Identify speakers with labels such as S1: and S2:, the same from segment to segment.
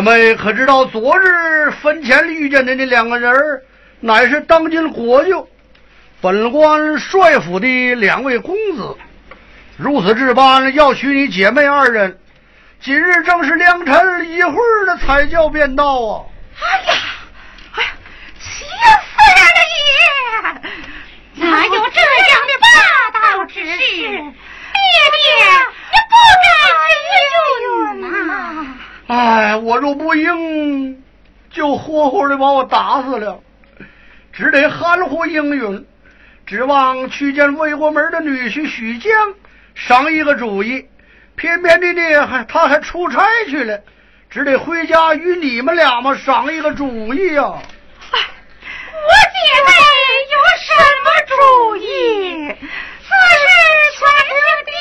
S1: 姐妹可知道昨日坟前遇见的那两个人乃是当今国舅本官帅府的两位公子。如此这般要娶你姐妹二人，今日正是良辰，一会儿的才叫便到啊！
S2: 哎呀，哎呀，气死人了也！哪有这样的霸道之事？爹爹，你不该应允呐！
S1: 哎，我若不应，就活活的把我打死了，只得含糊应允，指望去见魏国门的女婿许江。商一个主意，偏偏的呢，还他还出差去了，只得回家与你们俩嘛商一个主意呀。
S2: 我姐妹有什么主意？此事全凭爹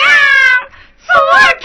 S2: 娘做主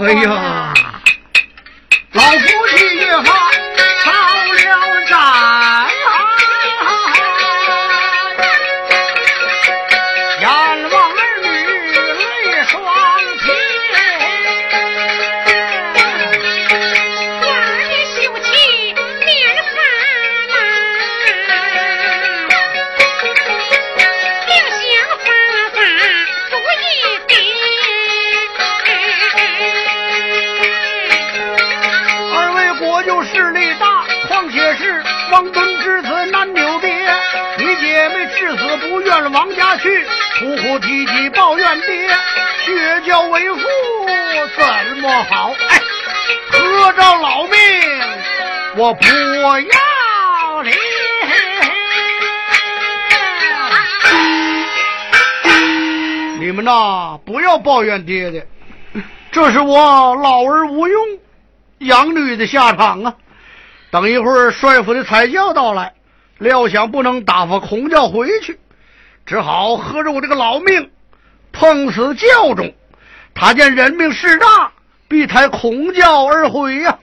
S2: 哎呀！
S1: 我不要脸。你们呐，不要抱怨爹爹，这是我老而无用养女的下场啊！等一会儿帅府的彩轿到来，料想不能打发孔教回去，只好喝着我这个老命，碰死教中。他见人命势大，必抬孔教而回呀、
S2: 啊！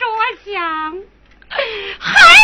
S2: 着想，还。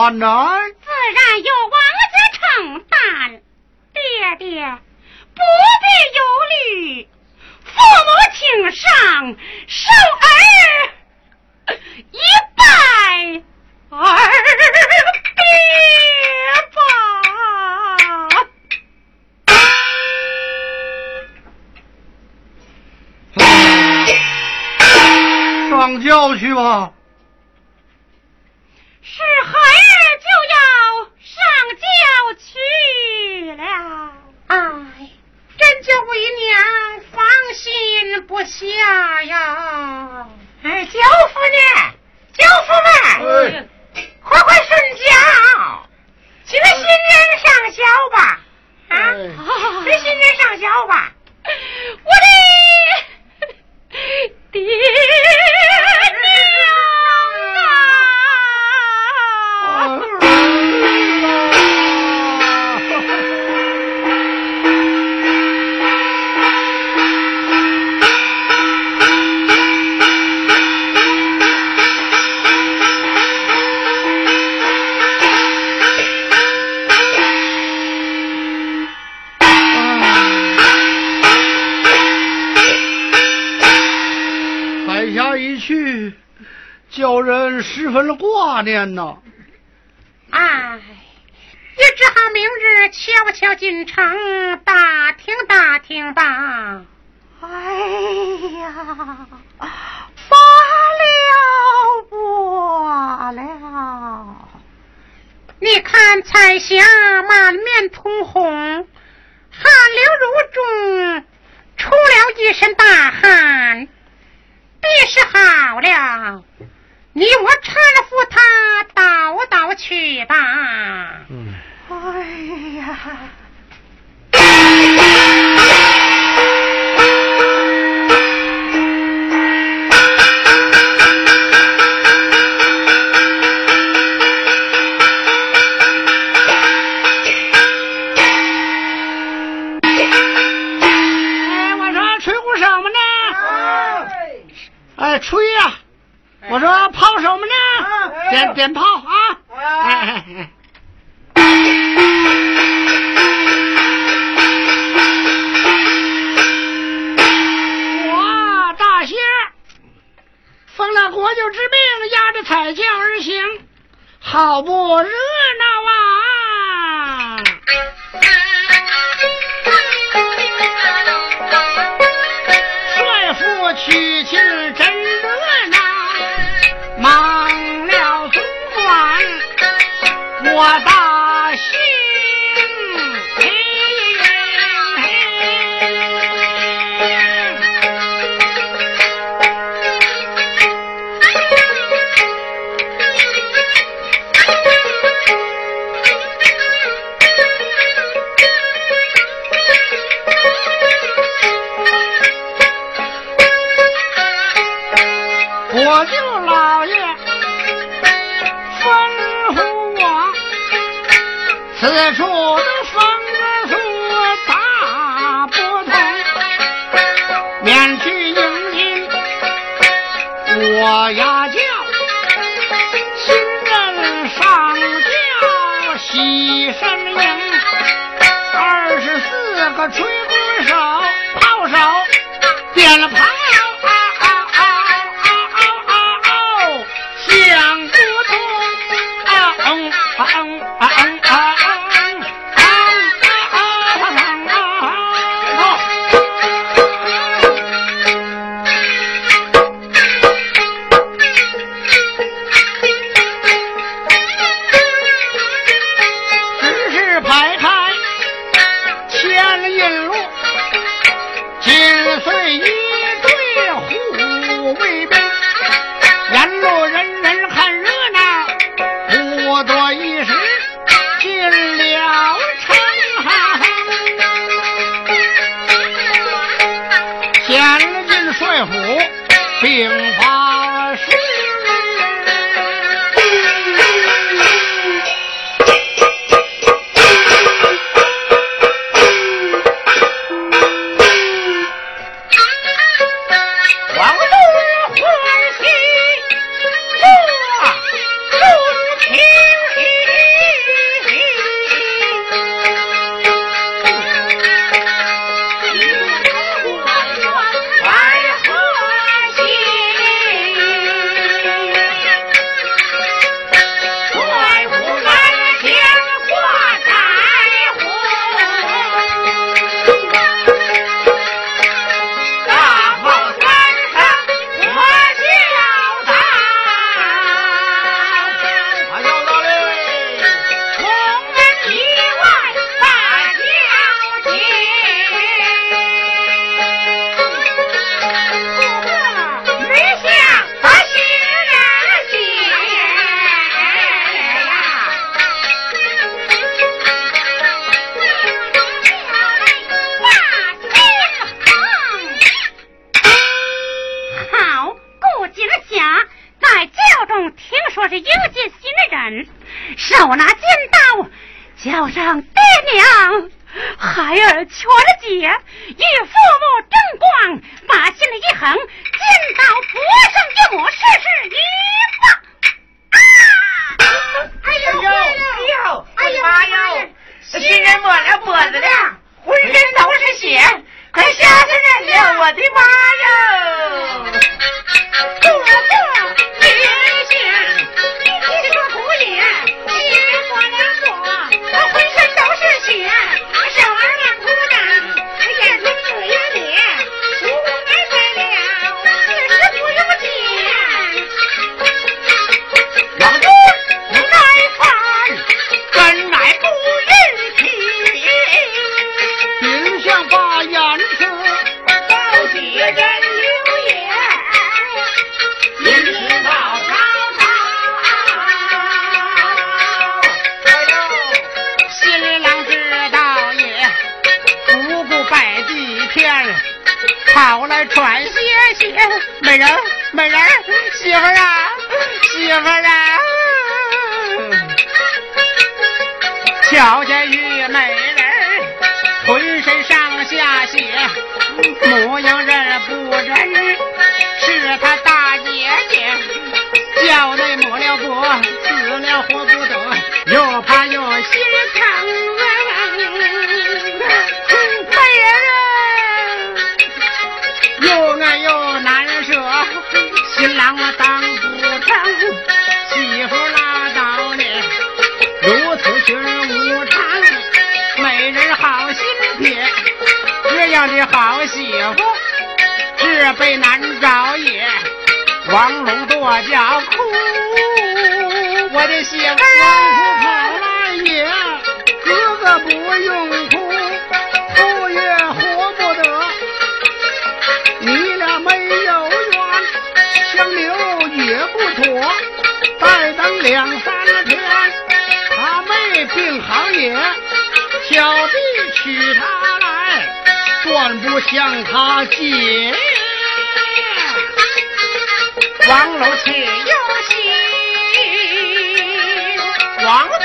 S3: 聘，那
S4: 下呀！
S2: 哎，舅父呢？舅父们，快快顺轿，请新人上轿吧！啊，请新人上轿吧！
S1: 我的爹
S3: 分了挂念呐！
S4: 哎，也只好明日悄悄进城打听打听吧。
S1: 哎呀，罢了罢了！
S4: 你看彩霞满面通红，汗流如注，出了一身大汗，必是好了。你我搀扶他倒倒去吧。
S3: 嗯。
S1: 哎呀。
S3: 呢？点点炮啊！哎我大仙奉了国舅之命，押着彩轿而行，好不热闹啊！帅府娶亲我大个吹帅府，兵
S5: 法。
S3: 王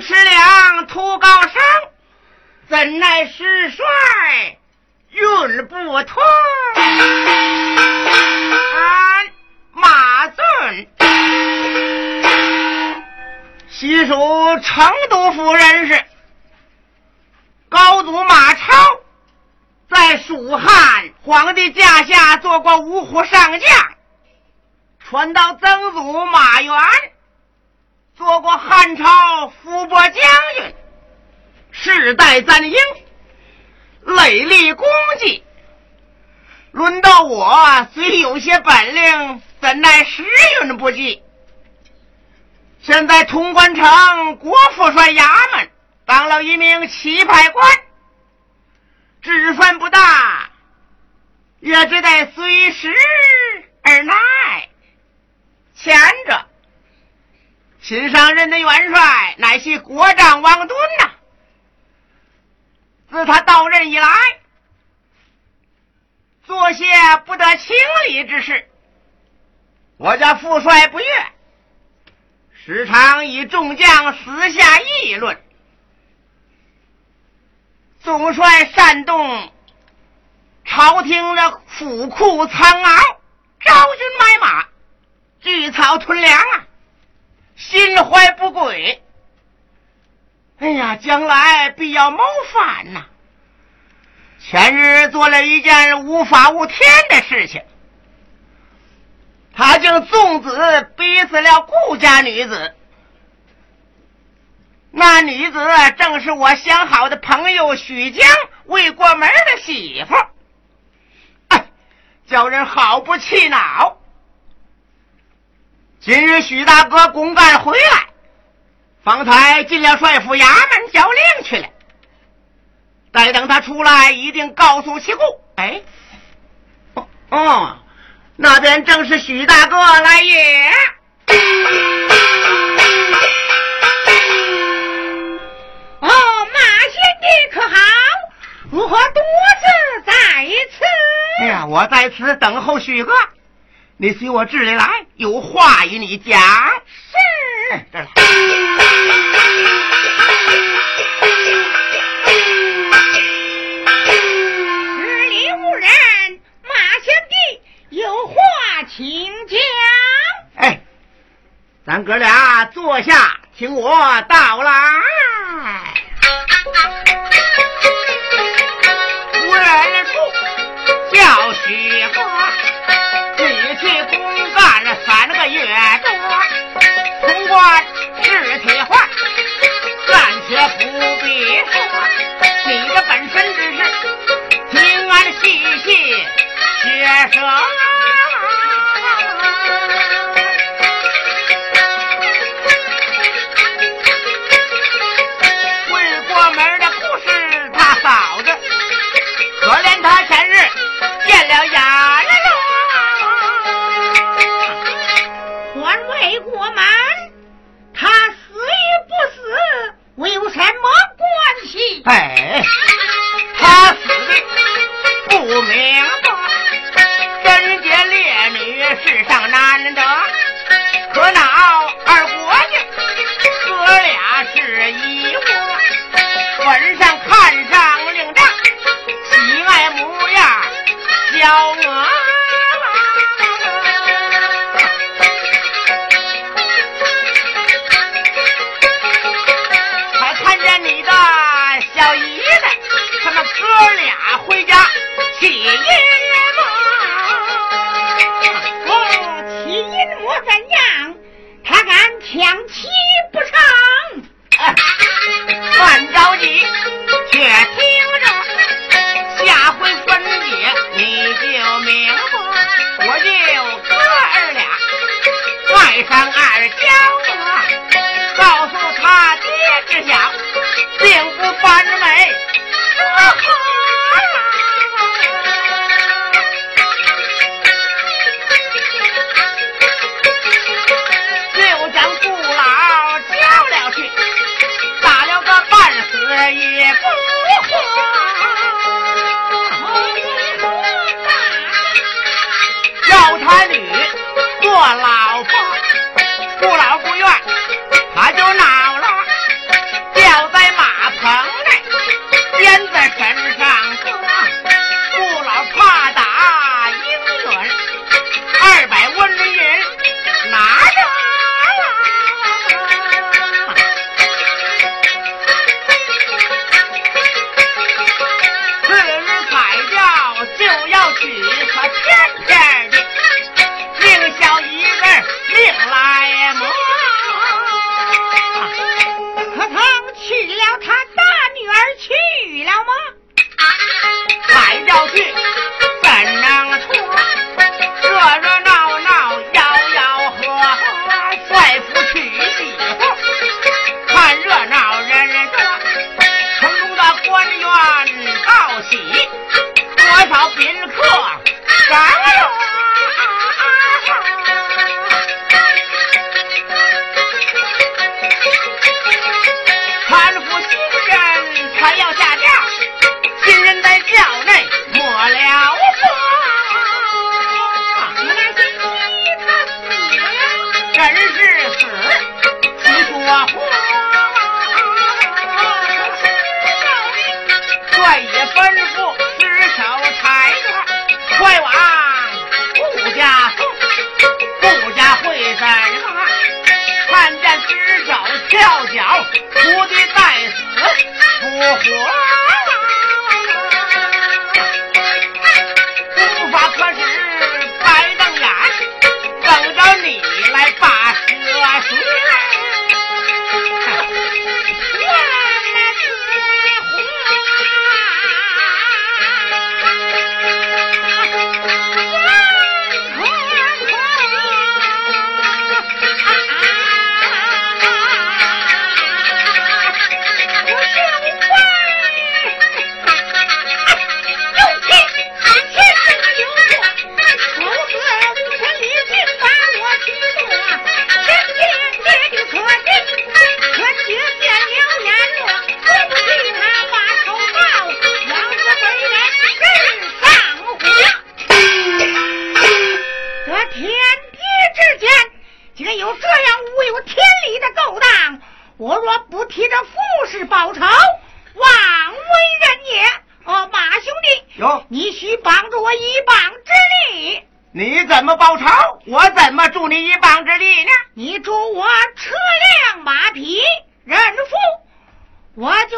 S3: 吃粮图高升，怎奈师帅运不通。俺马尊，西蜀成都府人士，高祖马超在蜀汉皇帝驾下做过五虎上将，传到曾祖马援。做过汉朝伏波将军，世代赞英，累立功绩。轮到我，虽有些本领，怎奈时运不济。现在潼关城国副帅衙门当了一名棋牌官，职分不大，也只得随时而来。前着。新上任的元帅乃系国丈王敦呐。自他到任以来，做些不得情理之事。我家副帅不悦，时常与众将私下议论。总帅煽动朝廷的府库仓廒，招军买马，聚草屯粮啊！心怀不轨，哎呀，将来必要谋反呐！前日做了一件无法无天的事情，他竟纵子逼死了顾家女子。那女子正是我相好的朋友许江未过门的媳妇，哎，叫人好不气恼。今日许大哥公干回来，方才进了帅府衙门交令去了。待等他出来，一定告诉其故。哎，哦，那边正是许大哥来也。
S2: 哦，马贤弟可好？如何独自在此？
S3: 哎呀，我在此等候许哥。你随我这里来，有话与你讲。
S2: 是，
S3: 这
S2: 里无人，马贤弟有话请讲。
S3: 哎，咱哥俩坐下，听我道来。无人处叫越多，通关是铁环，暂且不必说，你的本身只是听俺细细学生。世上难得，可恼二国家哥俩是一窝，坟上看上令丈，喜爱模样小娥。还看见你的小姨子，他们哥俩回家去饮官员报喜，多少宾客赶涌。搀扶新人，他要下轿，新人在轿内抹了
S2: 原来是妻他死了。
S3: 真是死，不说活。吩咐尸首抬着，快往顾家送。顾家会怎么？看见尸首跳脚，徒弟在死不活。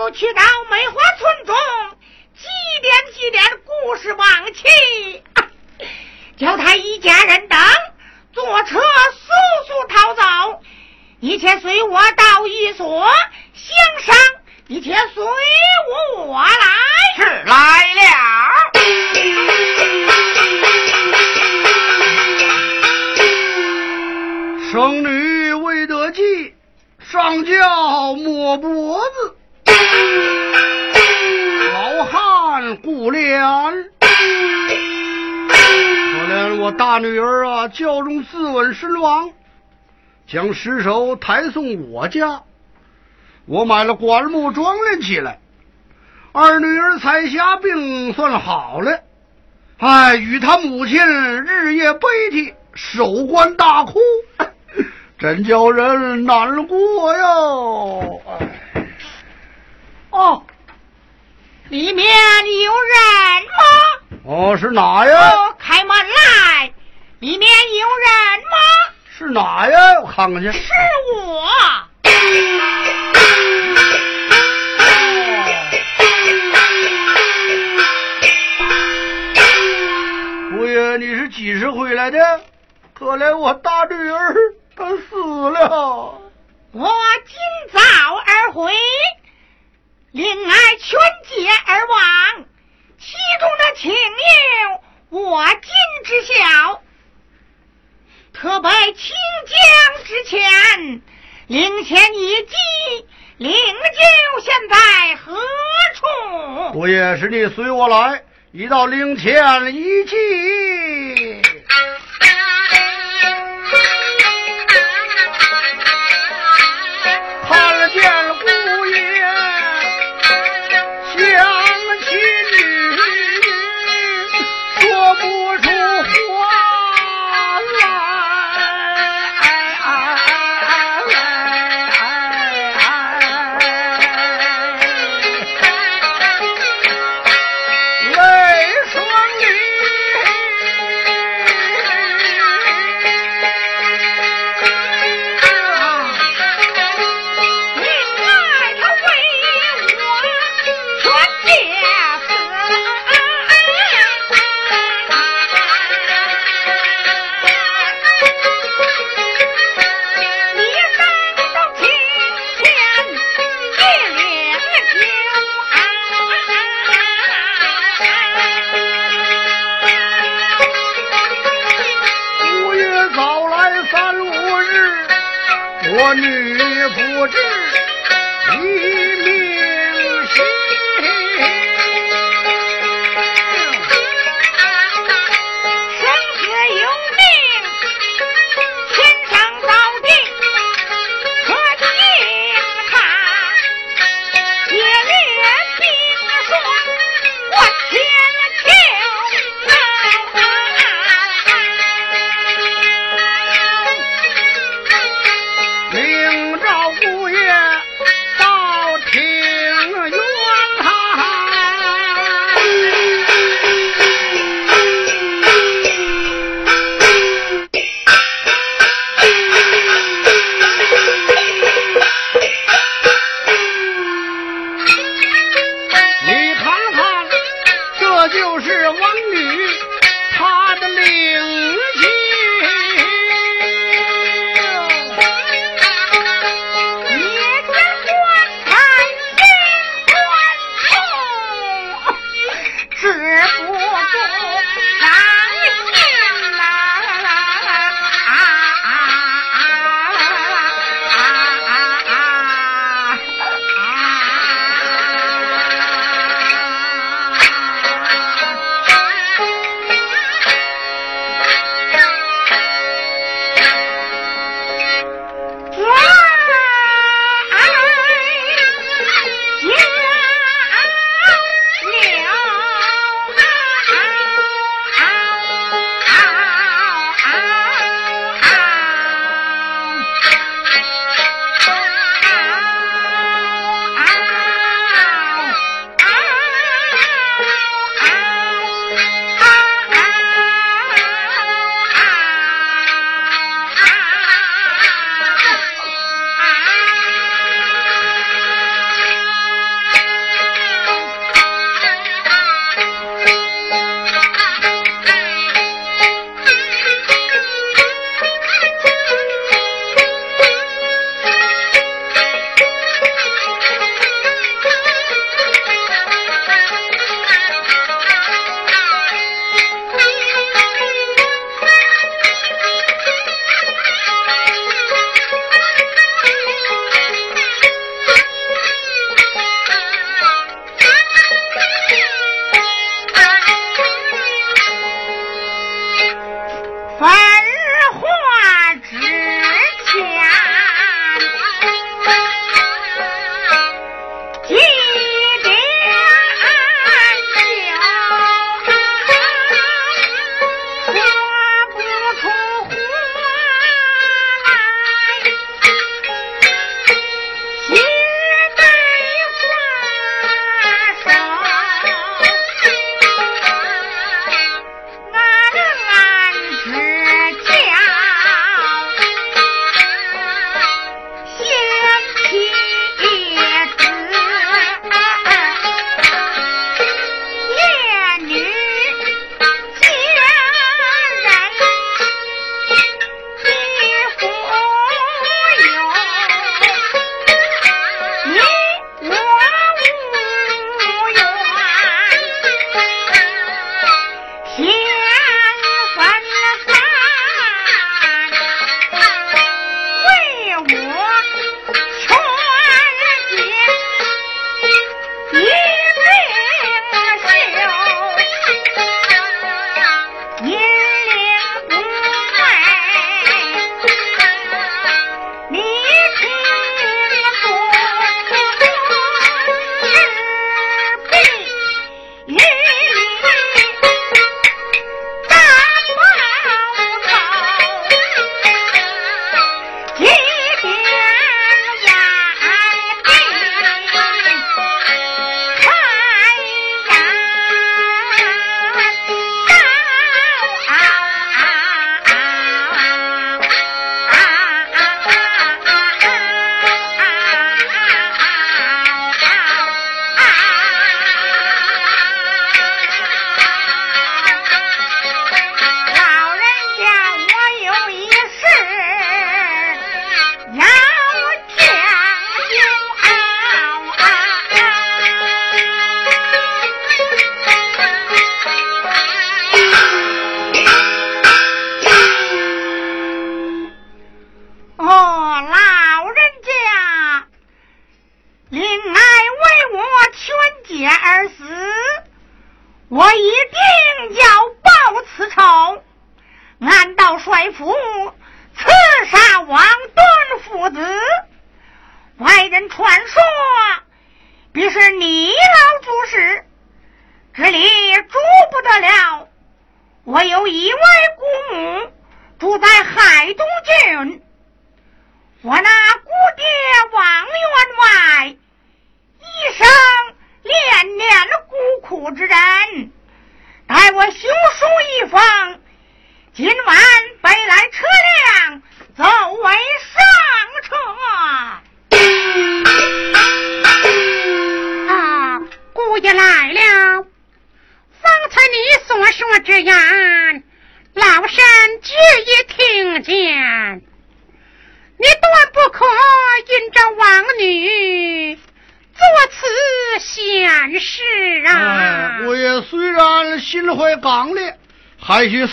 S2: 就去到梅花村中祭奠祭奠故事亡妻，叫他一家人等坐车速速逃走。一切随我到一所乡上，一切随我来。
S3: 是来了。
S1: 生女未得计，上轿抹脖子。可怜，可怜我大女儿啊，教中自刎身亡，将尸首抬送我家。我买了棺木装殓起来，二女儿彩霞病算好了。哎，与他母亲日夜悲啼，守棺大哭，真叫人难过哟。哎，
S2: 哦，里面有人吗？
S1: 哦，是哪呀？
S2: 开门来！里面有人吗？
S1: 是哪呀？我看看去。
S2: 是我。
S1: 姑爷，你是几时回来的？可怜我大女儿，
S6: 她死了。我今早儿回。令爱全解而亡其中的情我今
S7: 知晓特拜清江之
S2: 前灵前
S6: 遗迹灵柩现在何处不也
S2: 是你随我来已到灵前遗迹看了见了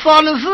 S2: 还需
S1: 三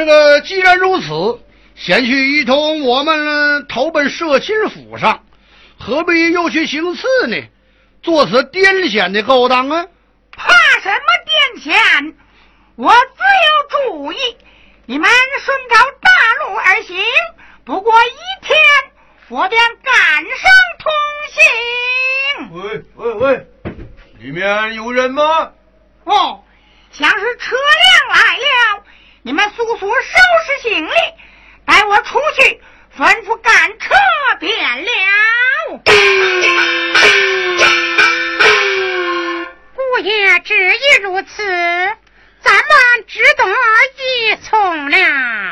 S1: 那个既然如此，先去一同我们投奔社亲府上，何必又去行刺呢？做此癫痫的勾当啊！
S2: 怕什么癫痫？我自有主意。你们顺着大路而行，不过一天，我便赶上通
S8: 行。喂喂喂，里面有人吗？
S2: 哦，像是车辆来了。你们速速收拾行李，带我出去，吩咐赶车便了。
S4: 姑爷执意如此，咱们只得依从了。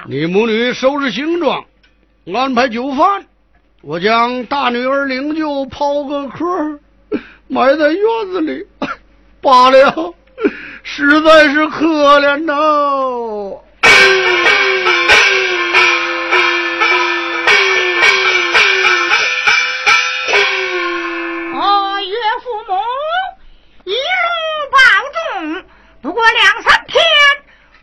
S1: 你母女收拾行装，安排酒饭，我将大女儿灵柩抛个壳，埋在院子里。罢了。实在是可怜呐！
S2: 哦，岳父母一路保重，不过两三天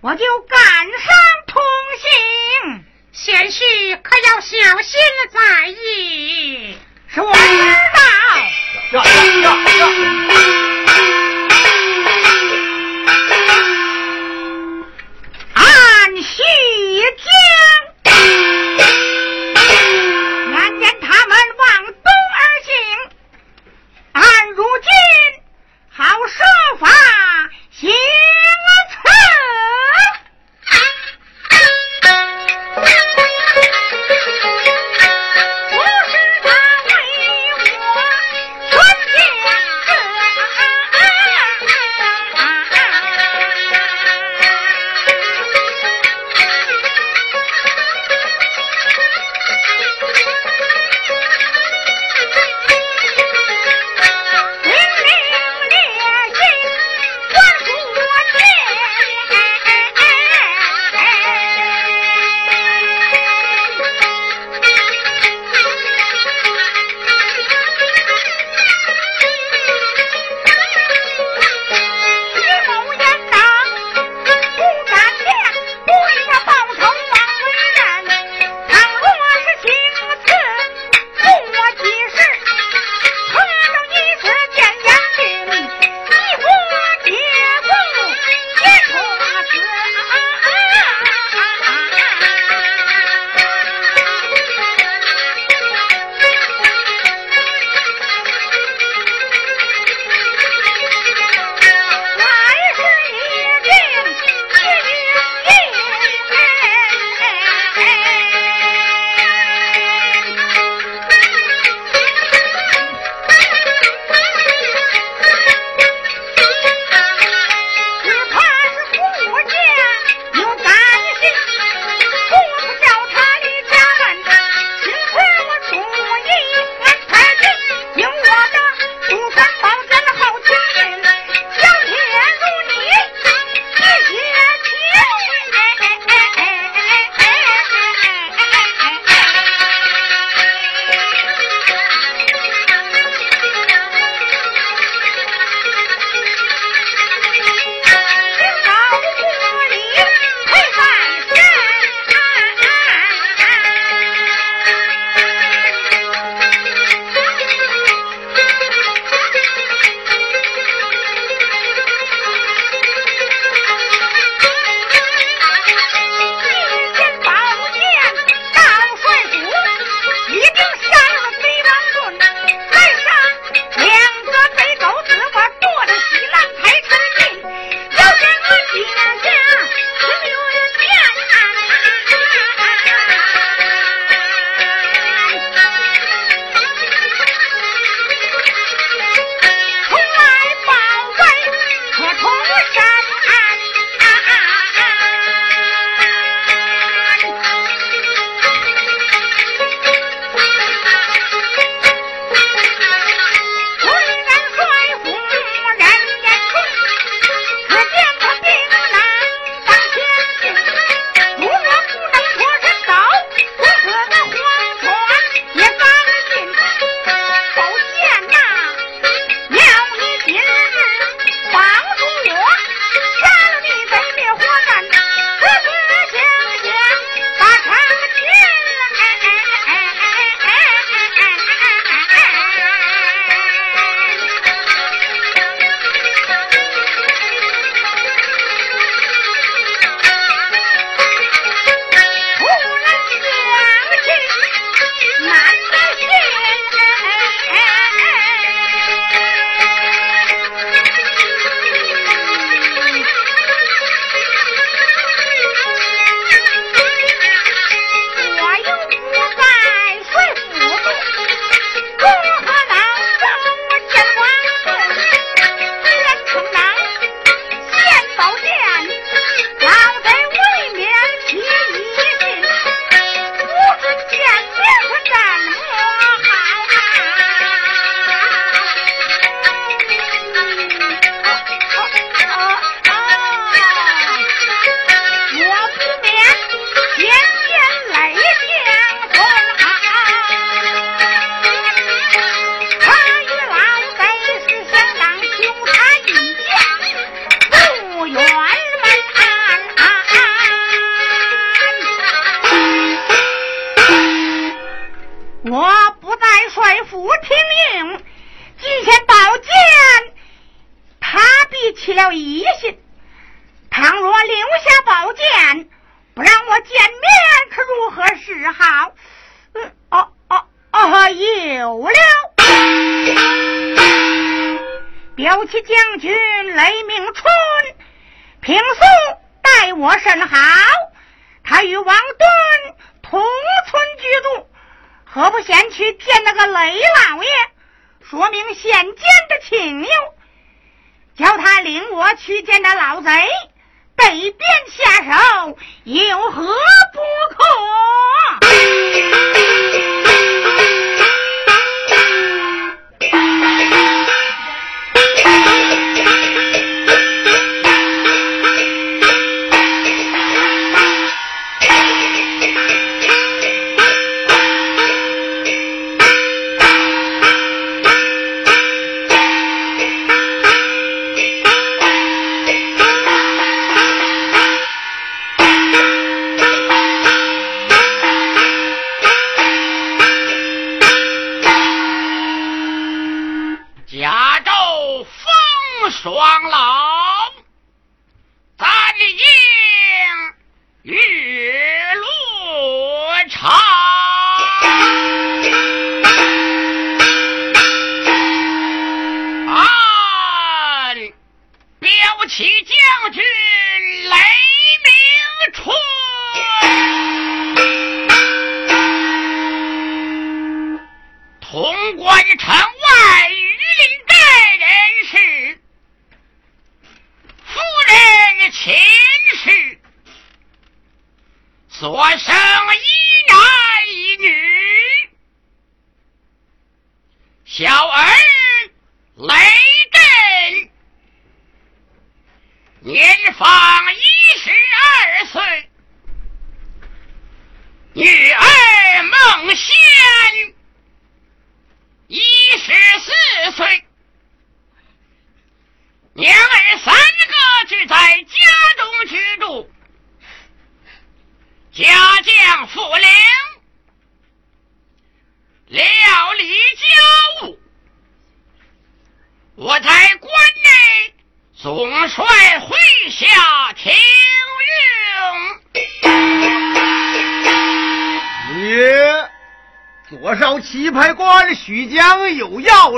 S2: 我就赶上同行。
S4: 贤婿可要小心在意。
S2: 是我知道。
S3: 去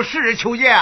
S2: 事求见，